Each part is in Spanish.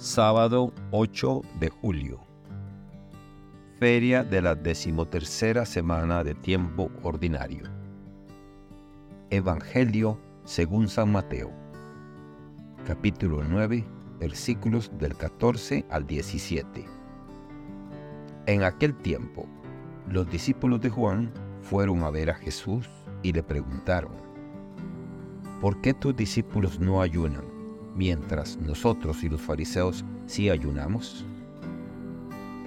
Sábado 8 de julio. Feria de la decimotercera semana de tiempo ordinario. Evangelio según San Mateo. Capítulo 9, versículos del 14 al 17. En aquel tiempo, los discípulos de Juan fueron a ver a Jesús y le preguntaron, ¿por qué tus discípulos no ayunan? Mientras nosotros y los fariseos sí ayunamos?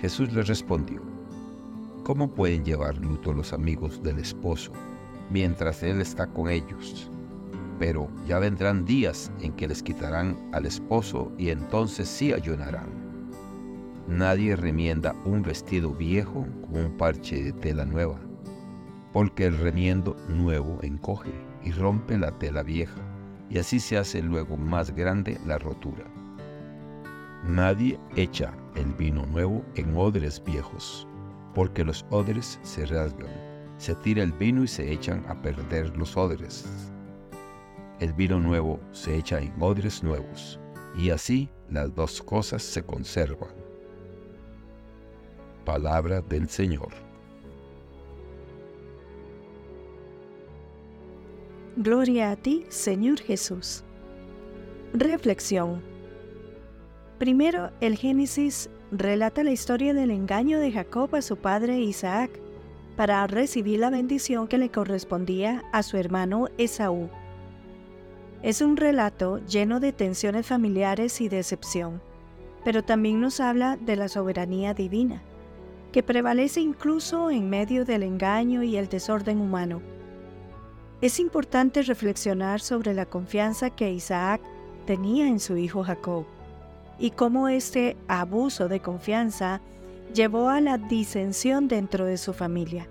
Jesús les respondió, ¿cómo pueden llevar luto los amigos del esposo mientras él está con ellos? Pero ya vendrán días en que les quitarán al esposo y entonces sí ayunarán. Nadie remienda un vestido viejo con un parche de tela nueva, porque el remiendo nuevo encoge y rompe la tela vieja y así se hace luego más grande la rotura. Nadie echa el vino nuevo en odres viejos, porque los odres se rasgan, se tira el vino y se echan a perder los odres. El vino nuevo se echa en odres nuevos, y así las dos cosas se conservan. Palabra del Señor. Gloria a ti, Señor Jesús. Reflexión. Primero, el Génesis relata la historia del engaño de Jacob a su padre Isaac para recibir la bendición que le correspondía a su hermano Esaú. Es un relato lleno de tensiones familiares y decepción, pero también nos habla de la soberanía divina, que prevalece incluso en medio del engaño y el desorden humano es importante reflexionar sobre la confianza que Isaac tenía en su hijo Jacob y cómo este abuso de confianza llevó a la disensión dentro de su familia.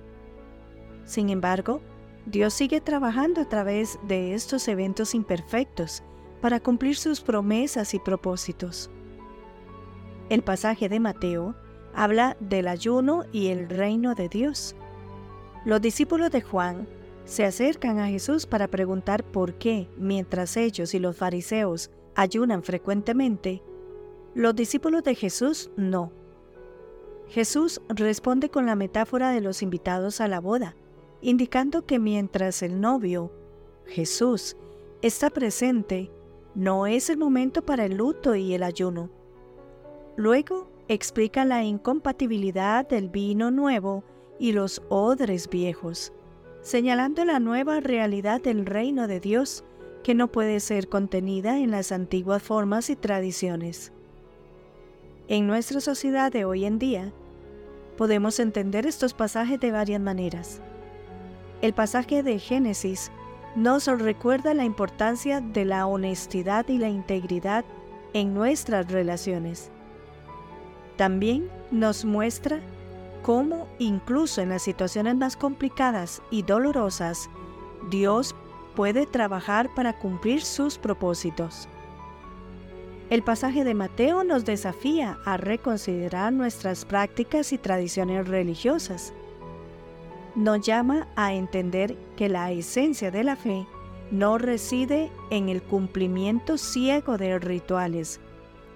Sin embargo, Dios sigue trabajando a través de estos eventos imperfectos para cumplir sus promesas y propósitos. El pasaje de Mateo habla del ayuno y el reino de Dios. Los discípulos de Juan se acercan a Jesús para preguntar por qué, mientras ellos y los fariseos ayunan frecuentemente, los discípulos de Jesús no. Jesús responde con la metáfora de los invitados a la boda, indicando que mientras el novio, Jesús, está presente, no es el momento para el luto y el ayuno. Luego explica la incompatibilidad del vino nuevo y los odres viejos señalando la nueva realidad del reino de Dios que no puede ser contenida en las antiguas formas y tradiciones. En nuestra sociedad de hoy en día, podemos entender estos pasajes de varias maneras. El pasaje de Génesis nos recuerda la importancia de la honestidad y la integridad en nuestras relaciones. También nos muestra cómo incluso en las situaciones más complicadas y dolorosas, Dios puede trabajar para cumplir sus propósitos. El pasaje de Mateo nos desafía a reconsiderar nuestras prácticas y tradiciones religiosas. Nos llama a entender que la esencia de la fe no reside en el cumplimiento ciego de rituales,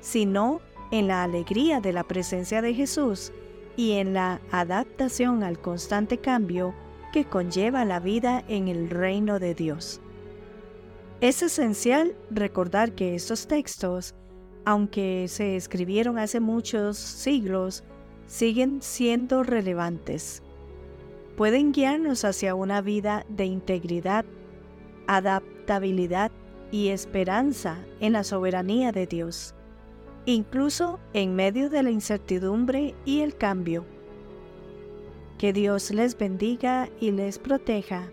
sino en la alegría de la presencia de Jesús y en la adaptación al constante cambio que conlleva la vida en el reino de Dios. Es esencial recordar que estos textos, aunque se escribieron hace muchos siglos, siguen siendo relevantes. Pueden guiarnos hacia una vida de integridad, adaptabilidad y esperanza en la soberanía de Dios incluso en medio de la incertidumbre y el cambio. Que Dios les bendiga y les proteja.